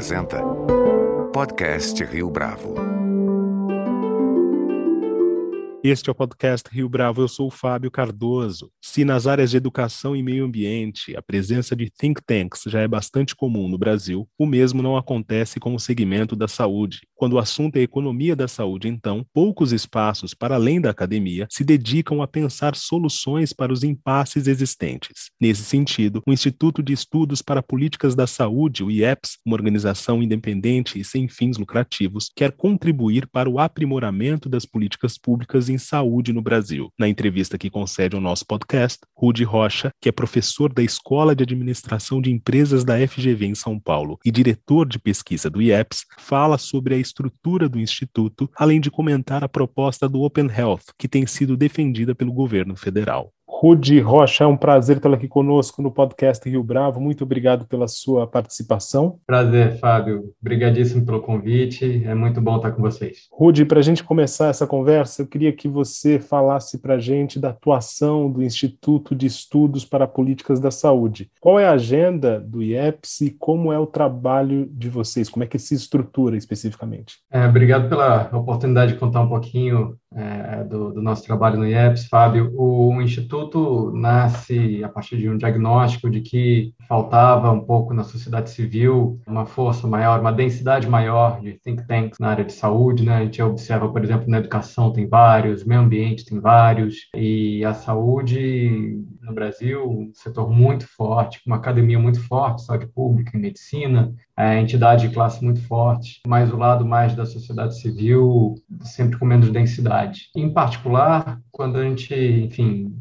apresenta Podcast Rio Bravo. Este é o podcast Rio Bravo. Eu sou o Fábio Cardoso. Se nas áreas de educação e meio ambiente a presença de think tanks já é bastante comum no Brasil, o mesmo não acontece com o segmento da saúde. Quando o assunto é economia da saúde, então, poucos espaços para além da academia se dedicam a pensar soluções para os impasses existentes. Nesse sentido, o Instituto de Estudos para Políticas da Saúde, o IEPS, uma organização independente e sem fins lucrativos, quer contribuir para o aprimoramento das políticas públicas em saúde no Brasil. Na entrevista que concede ao nosso podcast, Rudi Rocha, que é professor da Escola de Administração de Empresas da FGV em São Paulo e diretor de pesquisa do IEPS, fala sobre a estrutura do instituto, além de comentar a proposta do Open Health, que tem sido defendida pelo governo federal. Rude Rocha, é um prazer tê-la aqui conosco no podcast Rio Bravo. Muito obrigado pela sua participação. Prazer, Fábio. Obrigadíssimo pelo convite. É muito bom estar com vocês. Rude, para a gente começar essa conversa, eu queria que você falasse para a gente da atuação do Instituto de Estudos para Políticas da Saúde. Qual é a agenda do IEPS e como é o trabalho de vocês? Como é que se estrutura especificamente? É, obrigado pela oportunidade de contar um pouquinho é, do, do, nosso trabalho no IEPS, Fábio. O Instituto nasce a partir de um diagnóstico de que faltava um pouco na sociedade civil uma força maior, uma densidade maior de think tanks na área de saúde. Né? A gente observa, por exemplo, na educação tem vários, meio ambiente tem vários, e a saúde no Brasil, um setor muito forte, uma academia muito forte, saúde pública e medicina, é, entidade de classe muito forte, mas o lado mais da sociedade civil sempre com menos densidade. Em particular, quando a gente, enfim,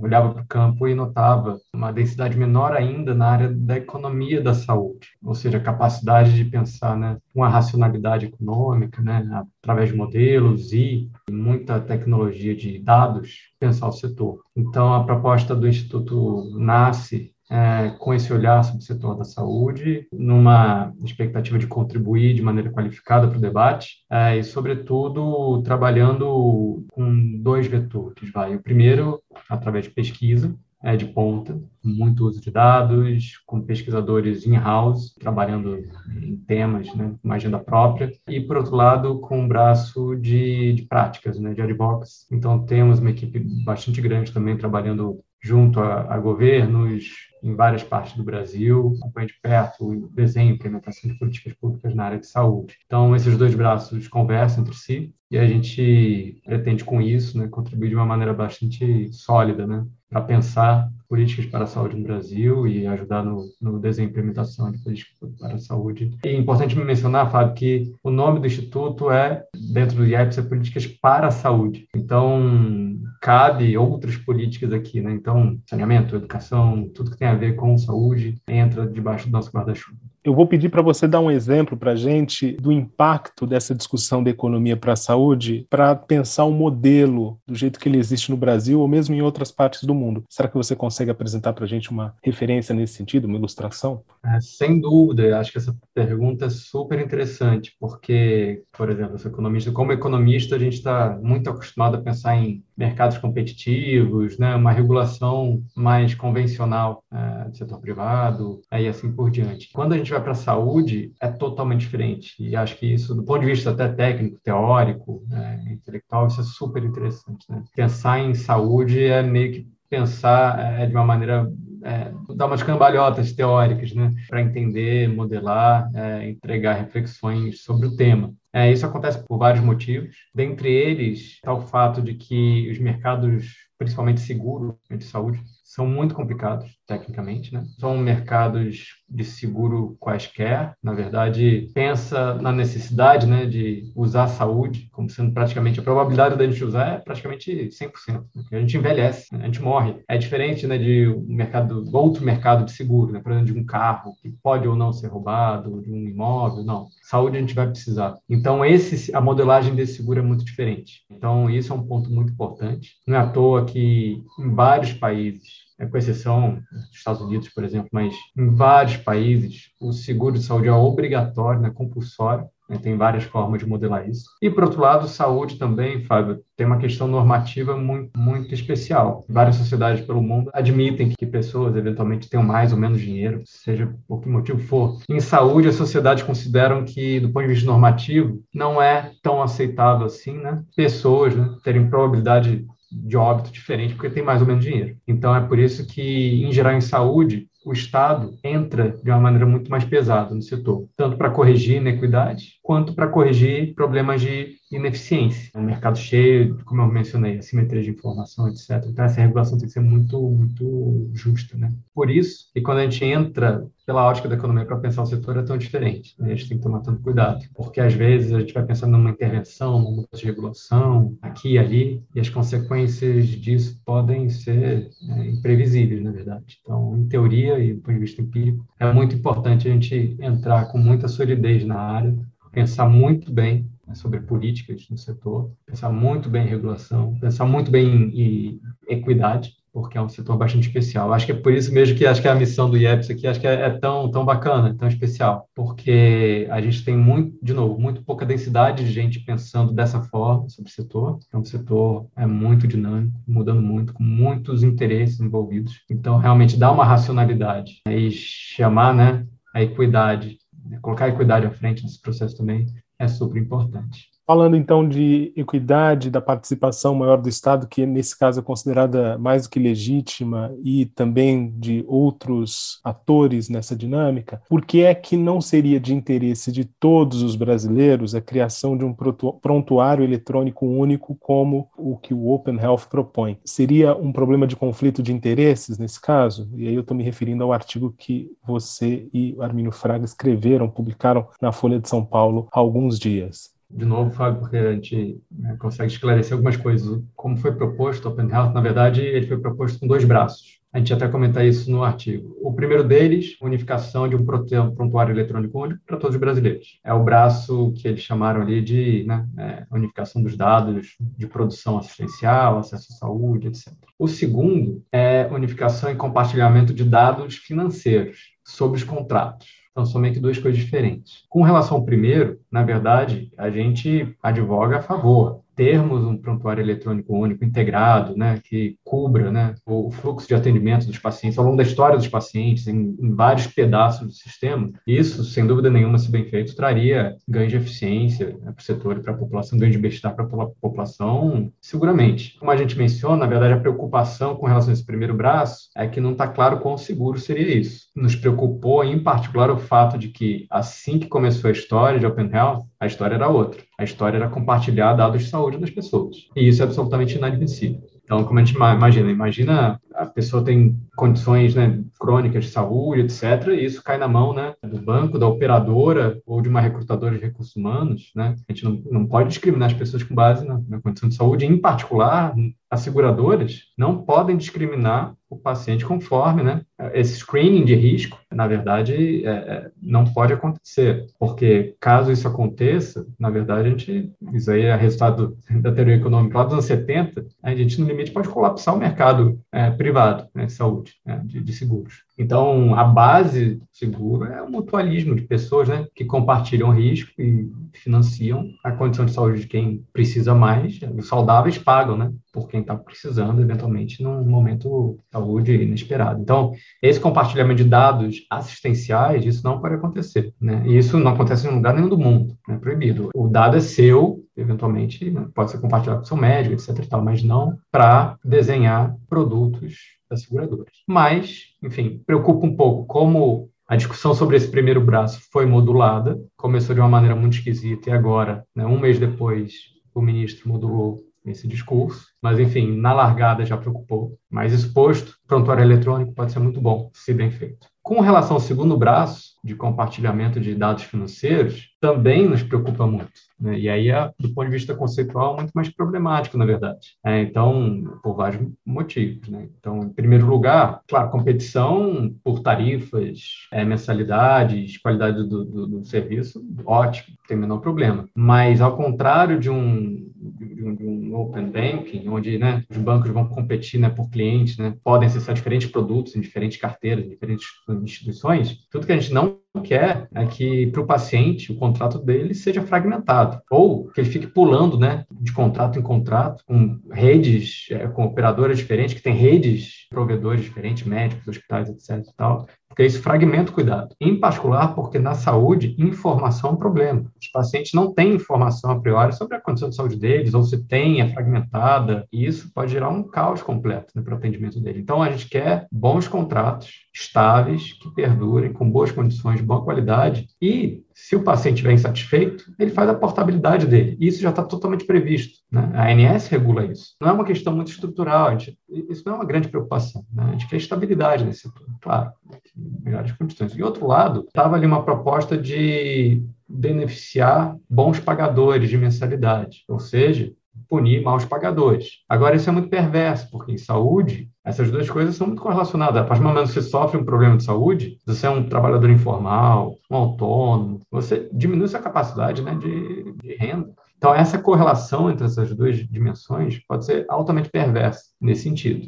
olhava para o campo e notava uma densidade menor ainda na área da economia da saúde, ou seja, a capacidade de pensar né, uma racionalidade econômica, né, através de modelos e muita tecnologia de dados, pensar o setor. Então, a proposta do Instituto nasce é, com esse olhar sobre o setor da saúde, numa expectativa de contribuir de maneira qualificada para o debate é, e, sobretudo, trabalhando com dois vetores. Vai. O primeiro, através de pesquisa, é, de ponta, muito uso de dados, com pesquisadores in-house, trabalhando em temas, né, uma agenda própria, e, por outro lado, com um braço de, de práticas, né, de advox. Então, temos uma equipe bastante grande também trabalhando junto a, a governos, em várias partes do Brasil, acompanha de perto o desenho e implementação de políticas públicas na área de saúde. Então, esses dois braços conversam entre si e a gente pretende, com isso, né, contribuir de uma maneira bastante sólida né, para pensar políticas para a saúde no Brasil e ajudar no, no desenho e implementação de políticas para a saúde. E é importante me mencionar, Fábio, que o nome do Instituto é, dentro do IEPS, é Políticas para a Saúde. Então, cabe outras políticas aqui, né? Então, saneamento, educação, tudo que tem a ver com saúde entra debaixo do nosso guarda-chuva. Eu vou pedir para você dar um exemplo para a gente do impacto dessa discussão da economia para a saúde para pensar um modelo do jeito que ele existe no Brasil ou mesmo em outras partes do mundo. Será que você consegue apresentar para a gente uma referência nesse sentido, uma ilustração? É, sem dúvida, acho que essa pergunta é super interessante, porque, por exemplo, eu economista, como economista, a gente está muito acostumado a pensar em mercados competitivos, né, uma regulação mais convencional é, do setor privado, e assim por diante. Quando a gente vai vai para a saúde é totalmente diferente. E acho que isso, do ponto de vista até técnico, teórico, né, intelectual, isso é super interessante. Né? Pensar em saúde é meio que pensar é, de uma maneira é, dar umas cambalhotas teóricas, né, para entender, modelar, é, entregar reflexões sobre o tema. É, isso acontece por vários motivos. Dentre eles, está o fato de que os mercados, principalmente seguro de saúde, são muito complicados tecnicamente, né? São mercados de seguro quaisquer. Na verdade, pensa na necessidade, né, de usar a saúde como sendo praticamente a probabilidade da gente usar é praticamente 100%. Né? A gente envelhece, né? a gente morre. É diferente, né, de um mercado, outro mercado de seguro, né? Por exemplo, de um carro que pode ou não ser roubado, de um imóvel, não. Saúde a gente vai precisar. Então, esse a modelagem desse seguro é muito diferente. Então, isso é um ponto muito importante. Não é à toa que em vários países com exceção dos Estados Unidos, por exemplo, mas em vários países o seguro de saúde é obrigatório, é compulsório, Né? Tem várias formas de modelar isso. E, por outro lado, saúde também, Fábio, tem uma questão normativa muito, muito especial. Várias sociedades pelo mundo admitem que pessoas eventualmente tenham mais ou menos dinheiro, seja por que motivo for. Em saúde, as sociedades consideram que, do ponto de vista normativo, não é tão aceitável assim, né? Pessoas né, terem probabilidade de óbito diferente porque tem mais ou menos dinheiro. Então é por isso que, em geral, em saúde, o Estado entra de uma maneira muito mais pesada no setor, tanto para corrigir inequidade, quanto para corrigir problemas de ineficiência. Um mercado cheio, como eu mencionei, assimetria de informação, etc. Então, essa regulação tem que ser muito, muito justa. Né? Por isso, e quando a gente entra pela ótica da economia para pensar o setor, é tão diferente. Né? A gente tem que tomar tanto cuidado, porque às vezes a gente vai pensando numa intervenção, numa mudança de regulação, aqui e ali, e as consequências disso podem ser é, imprevisíveis, na verdade. Então, em teoria, e do ponto de vista empírico, é muito importante a gente entrar com muita solidez na área, pensar muito bem né, sobre políticas no setor, pensar muito bem em regulação, pensar muito bem em, equidade, porque é um setor bastante especial. Acho que é por isso mesmo que acho que a missão do IEPS aqui acho que é, é, tão, tão bacana, tão especial, porque a gente tem muito, de novo, muito pouca densidade de gente pensando dessa forma sobre o setor. É um setor é muito dinâmico, mudando muito, com muitos interesses envolvidos. Então, realmente dá uma racionalidade né, e chamar, né, a equidade, né, colocar a equidade à frente desse processo também é super importante. Falando então de equidade, da participação maior do Estado, que nesse caso é considerada mais do que legítima, e também de outros atores nessa dinâmica, por que é que não seria de interesse de todos os brasileiros a criação de um prontuário eletrônico único como o que o Open Health propõe? Seria um problema de conflito de interesses nesse caso? E aí eu estou me referindo ao artigo que você e o Arminio Fraga escreveram, publicaram na Folha de São Paulo há alguns dias de novo, Fábio, porque a gente né, consegue esclarecer algumas coisas. Como foi proposto o Open Health, na verdade, ele foi proposto com dois braços. A gente até comenta isso no artigo. O primeiro deles, unificação de um prontuário eletrônico único para todos os brasileiros. É o braço que eles chamaram ali de né, é, unificação dos dados de produção assistencial, acesso à saúde, etc. O segundo é unificação e compartilhamento de dados financeiros sobre os contratos. Então, são meio que duas coisas diferentes. Com relação ao primeiro, na verdade, a gente advoga a favor termos um prontuário eletrônico único integrado, né, que cubra né, o fluxo de atendimento dos pacientes ao longo da história dos pacientes, em, em, vários pedaços do sistema, isso, sem dúvida nenhuma, se bem feito, traria ganho de eficiência né, para o setor e para a população, ganho de bem-estar para a população, seguramente. Como a gente menciona, na verdade, a preocupação com relação a esse primeiro braço é que não está claro quão seguro seria isso. Nos preocupou, em particular, o fato de que, assim que começou a história de Open Health, a história era outra. A história era compartilhar dados de saúde das pessoas. E isso é absolutamente inadmissível. Então, como a gente imagina, imagina a pessoa tem condições né, crônicas de saúde, etc., e isso cai na mão né, do banco, da operadora ou de uma recrutadora de recursos humanos. Né? A gente não, não pode discriminar as pessoas com base na, na condição de saúde, em particular, as seguradoras não podem discriminar o paciente conforme, né? Esse screening de risco, na verdade, é, é, não pode acontecer, porque caso isso aconteça, na verdade, a gente, isso aí é resultado da teoria econômica lá dos anos 70, a gente, no limite, pode colapsar o mercado é, privado né, de saúde, né, de, de seguros. Então, a base seguro é o mutualismo de pessoas né, que compartilham risco e financiam a condição de saúde de quem precisa mais. Os saudáveis pagam né, por quem está precisando, eventualmente, num momento de saúde inesperado. Então, esse compartilhamento de dados assistenciais, isso não pode acontecer. Né? E isso não acontece em lugar nenhum do mundo, é né, proibido. O dado é seu, eventualmente, né, pode ser compartilhado com seu médico, etc. Tal, mas não para desenhar produtos das seguradoras. Mas, enfim, preocupa um pouco como a discussão sobre esse primeiro braço foi modulada, começou de uma maneira muito esquisita e agora, né, um mês depois, o ministro modulou esse discurso, mas enfim, na largada já preocupou. Mas exposto, prontuário eletrônico pode ser muito bom, se bem feito. Com relação ao segundo braço, de compartilhamento de dados financeiros, também nos preocupa muito. Né? E aí, é, do ponto de vista conceitual, muito mais problemático, na verdade. É, então, por vários motivos. Né? Então, em primeiro lugar, claro, competição por tarifas, é, mensalidades, qualidade do, do, do serviço, ótimo, tem menor problema. Mas, ao contrário de um, de um, de um open banking, onde né, os bancos vão competir né, por clientes, né, podem acessar diferentes produtos em diferentes carteiras, em diferentes instituições, tudo que a gente não quer é que para o paciente o contrato dele seja fragmentado ou que ele fique pulando, né, de contrato em contrato com redes, é, com operadoras diferentes que têm redes provedores diferentes, médicos, hospitais, etc. E tal, porque isso fragmenta o cuidado. Em particular, porque na saúde, informação é um problema. Os pacientes não têm informação a priori sobre a condição de saúde deles, ou se tem, é fragmentada, e isso pode gerar um caos completo né, para o atendimento dele. Então, a gente quer bons contratos, estáveis, que perdurem, com boas condições, boa qualidade, e se o paciente estiver insatisfeito, ele faz a portabilidade dele. Isso já está totalmente previsto. Né? A ANS regula isso. Não é uma questão muito estrutural, gente, isso não é uma grande preocupação. Né? A gente quer estabilidade nesse setor, claro, melhores condições. E outro lado, estava ali uma proposta de beneficiar bons pagadores de mensalidade, ou seja, punir maus pagadores. Agora, isso é muito perverso, porque em saúde, essas duas coisas são muito correlacionadas. A partir do momento que você sofre um problema de saúde, você é um trabalhador informal, um autônomo, você diminui sua capacidade né, de, de renda. Então, essa correlação entre essas duas dimensões pode ser altamente perversa nesse sentido.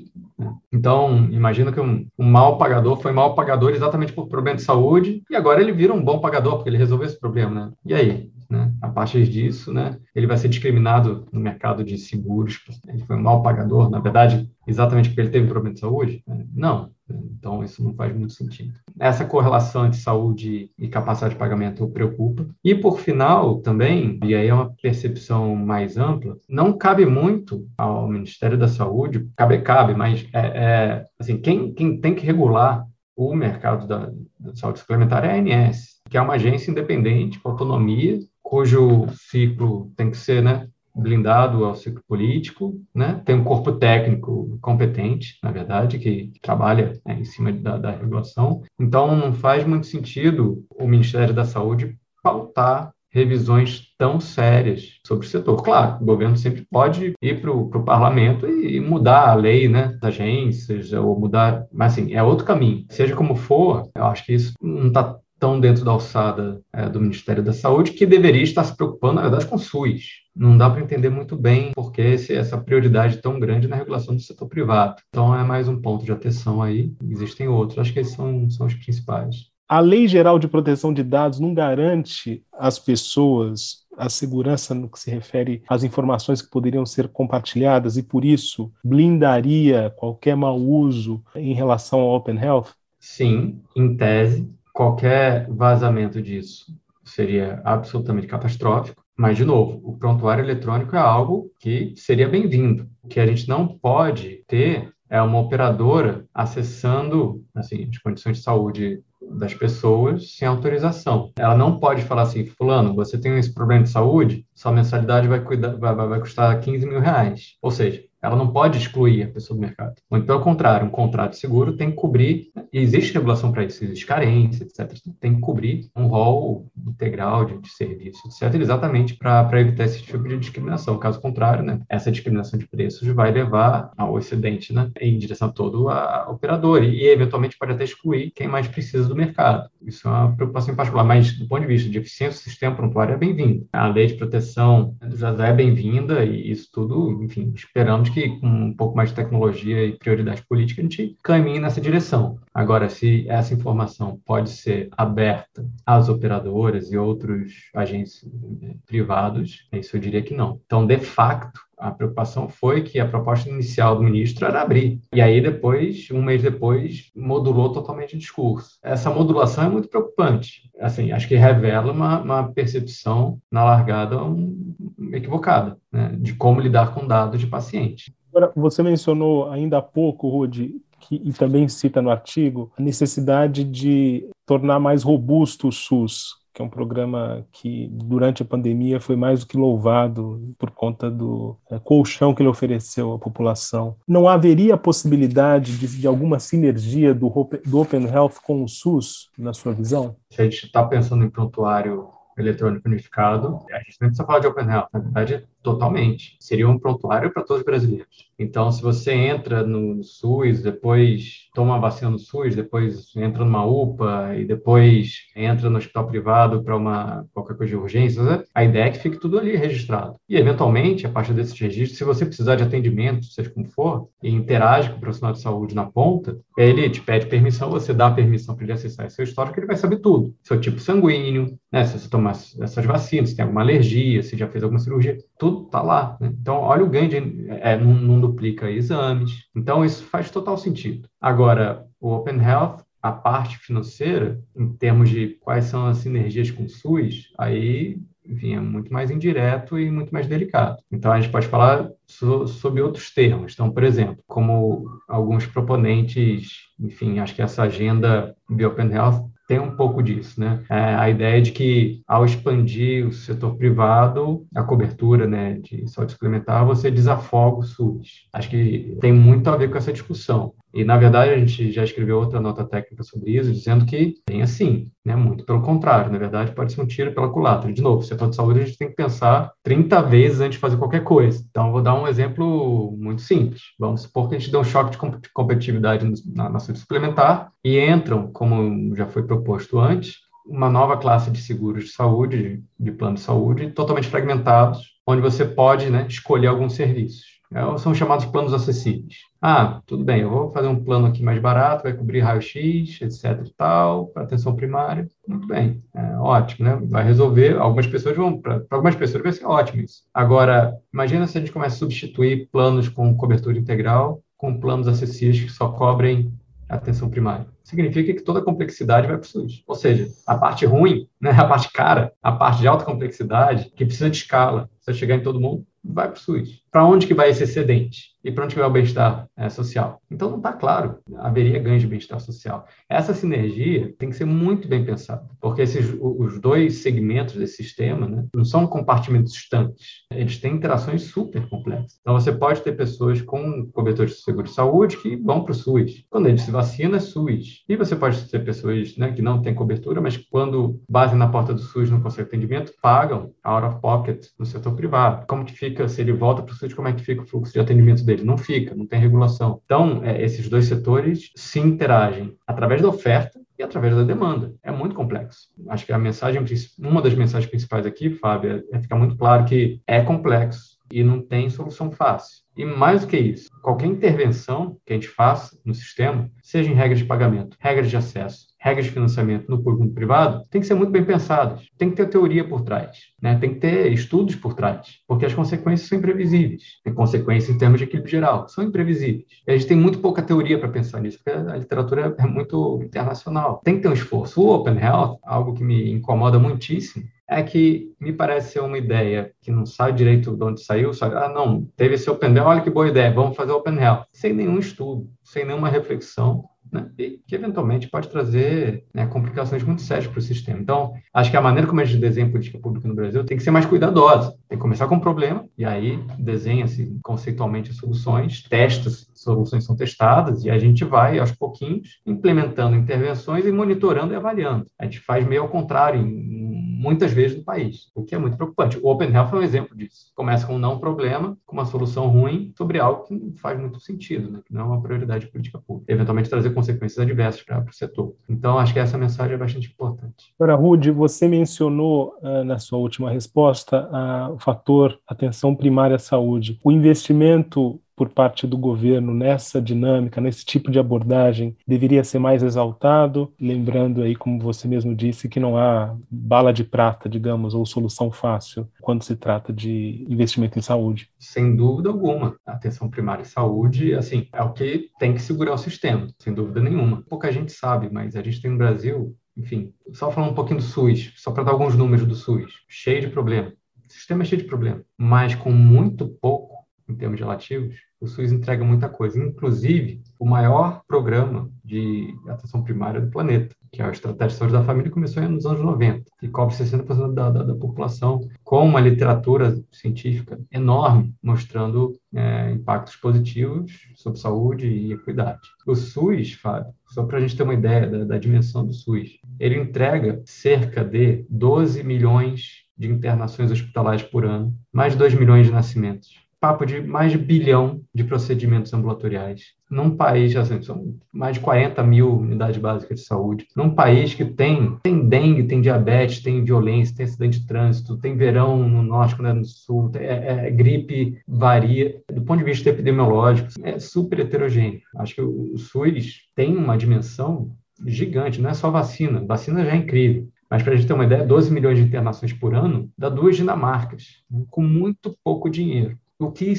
Então, imagina que um, um mau pagador foi mau pagador exatamente por problema de saúde e agora ele vira um bom pagador porque ele resolveu esse problema, né? E aí? Né? A partir disso, né, ele vai ser discriminado no mercado de seguros, ele foi um mau pagador, na verdade, exatamente porque ele teve problema de saúde? Não. Então, isso não faz muito sentido. Essa correlação entre saúde e capacidade de pagamento preocupa. E, por final, também, e aí é uma percepção mais ampla, não cabe muito ao Ministério da Saúde, cabe, cabe, mas é, é assim, quem, quem tem que regular o mercado da, da saúde suplementar é a ANS, que é uma agência independente, com autonomia, cujo ciclo tem que ser né, blindado ao ciclo político, né? tem um corpo técnico competente, na verdade, que, que trabalha né, em cima da, da regulação. Então, não faz muito sentido o Ministério da Saúde pautar revisões tão sérias sobre o setor. Claro, o governo sempre pode ir para o parlamento e, e, mudar a lei né, das agências, ou mudar, mas assim, é outro caminho. Seja como for, eu acho que isso não está tão dentro da alçada é, do Ministério da Saúde, que deveria estar se preocupando, na verdade, com o SUS. Não dá para entender muito bem por que essa prioridade tão grande na regulação do setor privado. Então, é mais um ponto de atenção aí. Existem outros, acho que esses são, são os principais. A Lei Geral de Proteção de Dados não garante às pessoas a segurança no que se refere às informações que poderiam ser compartilhadas e, por isso, blindaria qualquer mau uso em relação ao Open Health? Sim, em tese, qualquer vazamento disso seria absolutamente catastrófico. Mas, de novo, o prontuário eletrônico é algo que seria bem-vindo. O que a gente não pode ter é uma operadora acessando assim, as condições de saúde das pessoas sem autorização. Ela não pode falar assim, fulano, você tem esse problema de saúde, sua mensalidade vai, cuidar, vai, vai custar 15 mil reais. Ou seja, ela não pode excluir a pessoa do mercado. Muito pelo contrário, um contrato seguro tem que cobrir, existe regulação para isso, existe carência, etc. Tem que cobrir um rol integral de, de serviço, etc., exatamente para evitar esse tipo de discriminação. Caso contrário, né, essa discriminação de preços vai levar ao excedente né, em direção todo ao operador e, e, eventualmente, pode até excluir quem mais precisa do mercado. Isso é uma preocupação em particular, mas do ponto de vista de eficiência do sistema prontuário é bem-vindo. A lei de proteção já é bem-vinda e isso tudo, enfim, esperamos que com um pouco mais de tecnologia e prioridade política a gente caminhe nessa direção. Agora, se essa informação pode ser aberta às operadoras e outros agentes eh, privados, isso eu diria que não. Então, de facto, a preocupação foi que a proposta inicial do ministro era abrir. E aí, depois, um mês depois, modulou totalmente o discurso. Essa modulação é muito preocupante. Assim, acho que revela uma, uma percepção na largada um, equivocada né, de como lidar com dados de paciente. Agora, você mencionou ainda há pouco, Rude, que, e também cita no artigo, a necessidade de tornar mais robusto o SUS que é um programa que durante a pandemia foi mais do que louvado por conta do é, colchão que ele ofereceu à população. Não haveria possibilidade de, de alguma sinergia do, do Open Health com o SUS, na sua visão? Se a gente está pensando em prontuário eletrônico unificado, a gente nem precisa falar de Open Health. Na verdade, Totalmente. Seria um prontuário para todos os brasileiros. Então, se você entra no SUS, depois toma a vacina no SUS, depois entra numa UPA e depois entra no hospital privado para uma qualquer coisa de urgência, né? a ideia é que fique tudo ali registrado. E, eventualmente, a partir desses registros, se você precisar de atendimento, seja como for, e interage com o profissional de saúde na ponta, ele te pede permissão, você dá permissão para ele acessar seu histórico, ele vai saber tudo. Seu tipo sanguíneo, né? se você tomar essas vacinas, se tem alguma alergia, se já fez alguma cirurgia, tudo está lá. Né? Então, olha o ganho de... É, não, não duplica exames. Então, isso faz total sentido. Agora, o Open Health, a parte financeira, em termos de quais são as sinergias com o SUS, aí, enfim, é muito mais indireto e muito mais delicado. Então, a gente pode falar so, sobre outros termos. Então, por exemplo, como alguns proponentes, enfim, acho que essa agenda de Open Health tem um pouco disso, né? É a ideia de que ao expandir o setor privado, a cobertura, né, de saúde suplementar, você desafoga o SUS. Acho que tem muito a ver com essa discussão. E, na verdade, a gente já escreveu outra nota técnica sobre isso, dizendo que tem assim, né? muito pelo contrário. Na verdade, pode ser um tiro pela culatra. De novo, setor de saúde a gente tem que pensar 30 vezes antes de fazer qualquer coisa. Então, vou dar um exemplo muito simples. Vamos supor que a gente dê um choque de competitividade na, saúde suplementar e entram, como já foi proposto antes, uma nova classe de seguros de saúde, de plano de saúde, totalmente fragmentados, onde você pode né, escolher alguns serviços. É, são chamados planos acessíveis. Ah, tudo bem, eu vou fazer um plano aqui mais barato, vai cobrir raio-x, etc e tal, para atenção primária. Muito bem, é, ótimo, né? Vai resolver, algumas pessoas vão, para algumas pessoas vai ser ótimo isso. Agora, imagina se a gente começa a substituir planos com cobertura integral com planos acessíveis que só cobrem atenção primária. Significa que toda a complexidade vai para o SUS. Ou seja, a parte ruim, né, a parte cara, a parte de alta complexidade, que precisa de escala, precisa chegar em todo mundo, vai para o SUS. Para onde que vai esse excedente? E para onde que vai o bem-estar é, social? Então não está claro, haveria ganho de bem-estar social. Essa sinergia tem que ser muito bem pensada, porque esses, os dois segmentos desse sistema né, não são compartimentos distantes, eles têm interações super complexas. Então você pode ter pessoas com cobertores de seguro de saúde que vão para o SUS. Quando ele se vacina, é SUS. E você pode ter pessoas né, que não têm cobertura, mas quando batem na porta do SUS não conseguem atendimento, pagam out of pocket no setor privado. Como que fica se ele volta para o SUS, como é que fica o fluxo de atendimento dele? Não fica, não tem regulação. Então, é, esses dois setores se interagem através da oferta e através da demanda. É muito complexo. Acho que a mensagem, uma das mensagens principais aqui, Fábio, é ficar muito claro que é complexo e não tem solução fácil. E mais do que isso, qualquer intervenção que a gente faça no sistema, seja em regras de pagamento, regras de acesso, regras de financiamento no público e privado, tem que ser muito bem pensadas. Tem que ter teoria por trás, né? tem que ter estudos por trás, porque as consequências são imprevisíveis. Tem consequências em termos de equilíbrio geral, são imprevisíveis. E a gente tem muito pouca teoria para pensar nisso, porque a literatura é muito internacional. Tem que ter um esforço. O Open Health, algo que me incomoda muitíssimo, é que me parece ser uma ideia que não sabe direito de onde saiu, sabe? Ah, não, teve esse Open Health, olha que boa ideia, vamos fazer Open Health. Sem nenhum estudo, sem nenhuma reflexão, né? e que eventualmente pode trazer né, complicações muito sérias para o sistema. Então, acho que a maneira como a gente desenha política pública no Brasil tem que ser mais cuidadosa. Tem que começar com um problema, e aí desenha-se conceitualmente as soluções, testa soluções são testadas, e a gente vai, aos pouquinhos, implementando intervenções e monitorando e avaliando. A gente faz meio ao contrário em muitas vezes no país, o que é muito preocupante. O Open Health é um exemplo disso. Começa com um não problema, com uma solução ruim sobre algo que não faz muito sentido, né? que não é uma prioridade de política pública. Eventualmente trazer consequências adversas para o setor. Então, acho que essa mensagem é bastante importante. Agora, Rude, você mencionou uh, na sua última resposta uh, o fator atenção primária à saúde. O investimento por parte do governo nessa dinâmica, nesse tipo de abordagem, deveria ser mais exaltado, lembrando aí, como você mesmo disse, que não há bala de prata, digamos, ou solução fácil quando se trata de investimento em saúde. Sem dúvida alguma. A atenção primária em saúde, assim, é o que tem que segurar o sistema, sem dúvida nenhuma. Pouca gente sabe, mas a gente tem no Brasil enfim, só falar um pouquinho do SUS, só para dar alguns números do SUS, cheio de problema. O sistema é cheio de problema, mas com muito pouco em termos relativos, o SUS entrega muita coisa, inclusive o maior programa de atenção primária do planeta, que é a Estratégia de Saúde da Família, começou nos anos 90 e cobre 60% da, da, da, população, com uma literatura científica enorme, mostrando é, impactos positivos sobre saúde e equidade. O SUS, Fábio, só para a gente ter uma ideia da, da dimensão do SUS, ele entrega cerca de 12 milhões de internações hospitalares por ano, mais de 2 milhões de nascimentos papo de mais de bilhão de procedimentos ambulatoriais. Num país, assim, são mais de 40 mil unidades básicas de saúde. Num país que tem, tem dengue, tem diabetes, tem violência, tem acidente de trânsito, tem verão no norte, quando é no sul, é, é, gripe varia. Do ponto de vista epidemiológico, é super heterogêneo. Acho que o, o SUS tem uma dimensão gigante, não é só vacina. Vacina já é incrível. Mas para a gente ter uma ideia, 12 milhões de internações por ano dá duas Dinamarcas, né, com muito pouco dinheiro. O que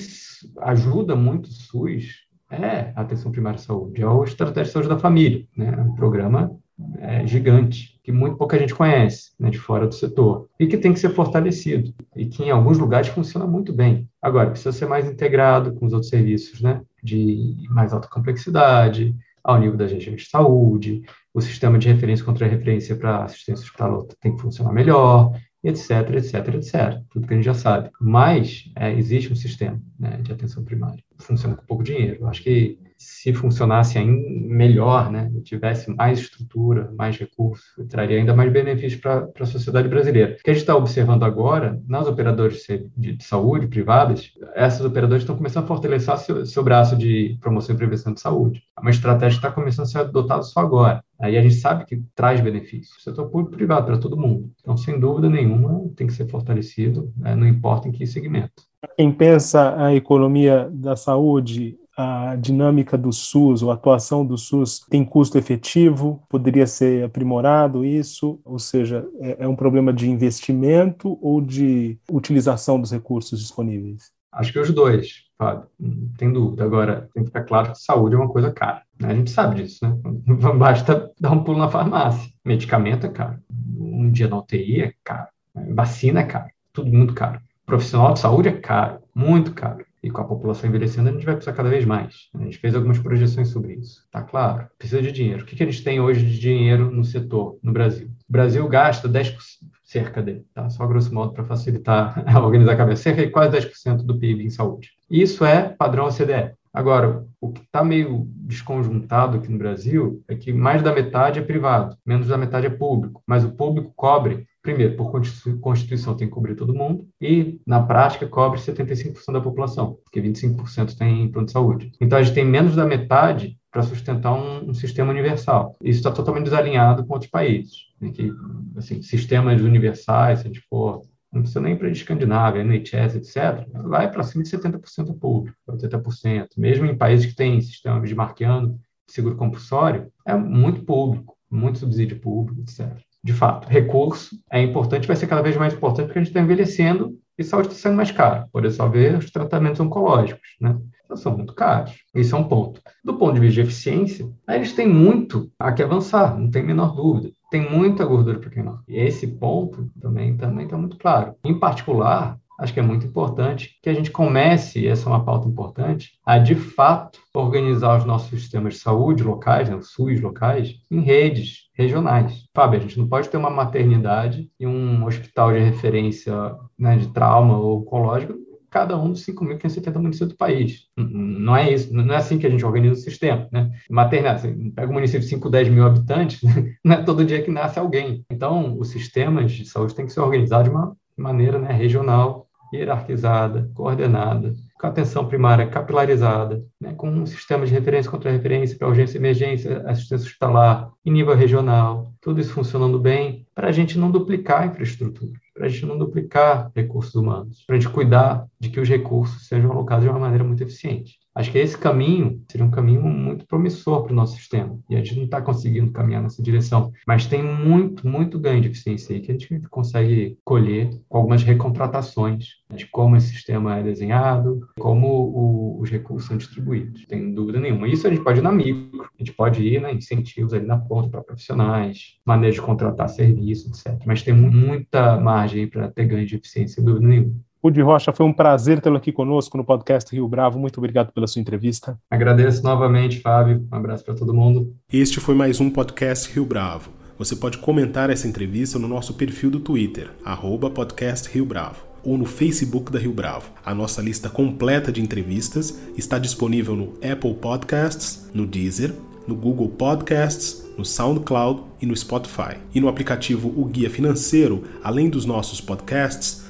ajuda muito o SUS é a atenção primária à saúde, é o Estratégia de Saúde da Família, né? É um programa é, gigante, que muito pouca gente conhece, né, de fora do setor, e que tem que ser fortalecido, e que em alguns lugares funciona muito bem. Agora, precisa ser mais integrado com os outros serviços, né, de mais alta complexidade, ao nível das regiões de saúde, o sistema de referência contra referência para assistência hospitalar tem que funcionar melhor, etc, etc, etc. Tudo que a gente já sabe. Mas é, existe um sistema né, de atenção primária. Funciona com pouco dinheiro. Eu acho que se funcionasse ainda melhor, né, tivesse mais estrutura, mais recursos, traria ainda mais benefícios para a sociedade brasileira. O que a gente está observando agora, nas operadoras de, de, saúde privadas, essas operadoras estão começando a fortalecer seu, seu braço de promoção e prevenção de saúde. É uma estratégia está começando a ser adotada só agora. Aí a gente sabe que traz benefícios. Setor público e privado, para todo mundo. Então, sem dúvida nenhuma, tem que ser fortalecido, né, não importa em que segmento. Quem pensa a economia da saúde a dinâmica do SUS, ou a atuação do SUS, tem custo efetivo? Poderia ser aprimorado isso? Ou seja, é, é um problema de investimento ou de utilização dos recursos disponíveis? Acho que os dois, Fábio, não tem dúvida. Agora, tem que ficar claro que saúde é uma coisa cara. Né? A gente sabe disso, né? Basta dar um pulo na farmácia. Medicamento é caro. Um dia na UTI é caro. Vacina é caro. Tudo muito caro. Profissional de saúde é caro, muito caro e com a população envelhecendo, a gente vai precisar cada vez mais. A gente fez algumas projeções sobre isso. Tá claro, precisa de dinheiro. O que, que a gente tem hoje de dinheiro no setor, no Brasil? O Brasil gasta 10%, cerca dele, tá? só grosso modo para facilitar a organizar a cabeça, cerca de quase 10% do PIB em saúde. Isso é padrão OCDE. Agora, o que está meio desconjuntado aqui no Brasil é que mais da metade é privado, menos da metade é público, mas o público cobre primeiro, por Constituição tem que cobrir todo mundo, e na prática cobre 75% da população, porque 25% tem plano de saúde. Então a gente tem menos da metade para sustentar um, um, sistema universal. Isso está totalmente desalinhado com outros países, né, que, assim, sistemas universais, se a gente for não precisa nem para a Escandinávia, NHS, etc., vai para cima de 70% público, 80%. Mesmo em países que têm sistema bismarquiano, seguro compulsório, é muito público, muito subsídio público, etc de fato, recurso é importante, vai ser cada vez mais importante porque a gente está envelhecendo e saúde está sendo mais caro. Por isso, só ver os tratamentos oncológicos, né? Então, são muito caros. Isso é um ponto. Do ponto de vista de eficiência, gente tem muito a que avançar, não tem menor dúvida. Tem muita gordura para queimar. E esse ponto também também está muito claro. Em particular, acho que é muito importante que a gente comece, e essa é uma pauta importante, a de fato organizar os nossos sistemas de saúde locais, né, os SUS locais, em redes regionais. Fábio, a gente não pode ter uma maternidade e um hospital de referência né, de trauma ou oncológico cada um dos 5.570 municípios do país. Não é isso, não é assim que a gente organiza o sistema, né? Maternidade, pega um município de 5, 10 mil habitantes, não é todo dia que nasce alguém. Então, os sistemas de saúde têm que ser organizados de uma maneira né, regional, hierarquizada, coordenada, com atenção primária capilarizada, né, com um sistema de referência contra referência para urgência e emergência, assistência hospitalar em nível regional, tudo isso funcionando bem, para a gente não duplicar a infraestrutura, para a gente não duplicar recursos humanos, para a gente cuidar de que os recursos sejam alocados de uma maneira muito eficiente. Acho que esse caminho seria um caminho muito promissor para o nosso sistema. E a gente não está conseguindo caminhar nessa direção. Mas tem muito, muito ganho de eficiência aí que a gente consegue colher com algumas recontratações de como esse sistema é desenhado, como o, os recursos são distribuídos. Tem dúvida nenhuma. Isso a gente pode ir na micro, a gente pode ir né, incentivos ali na ponta para profissionais, maneira de contratar serviço, etc. Mas tem muita margem para ter ganho de eficiência, dúvida nenhuma. Rudi Rocha, foi um prazer tê-lo aqui conosco no podcast Rio Bravo. Muito obrigado pela sua entrevista. Agradeço novamente, Fábio. Um abraço para todo mundo. Este foi mais um podcast Rio Bravo. Você pode comentar essa entrevista no nosso perfil do Twitter, arroba podcast Rio Bravo, ou no Facebook da Rio Bravo. A nossa lista completa de entrevistas está disponível no Apple Podcasts, no Deezer, no Google Podcasts, no SoundCloud e no Spotify. E no aplicativo O Guia Financeiro, além dos nossos podcasts,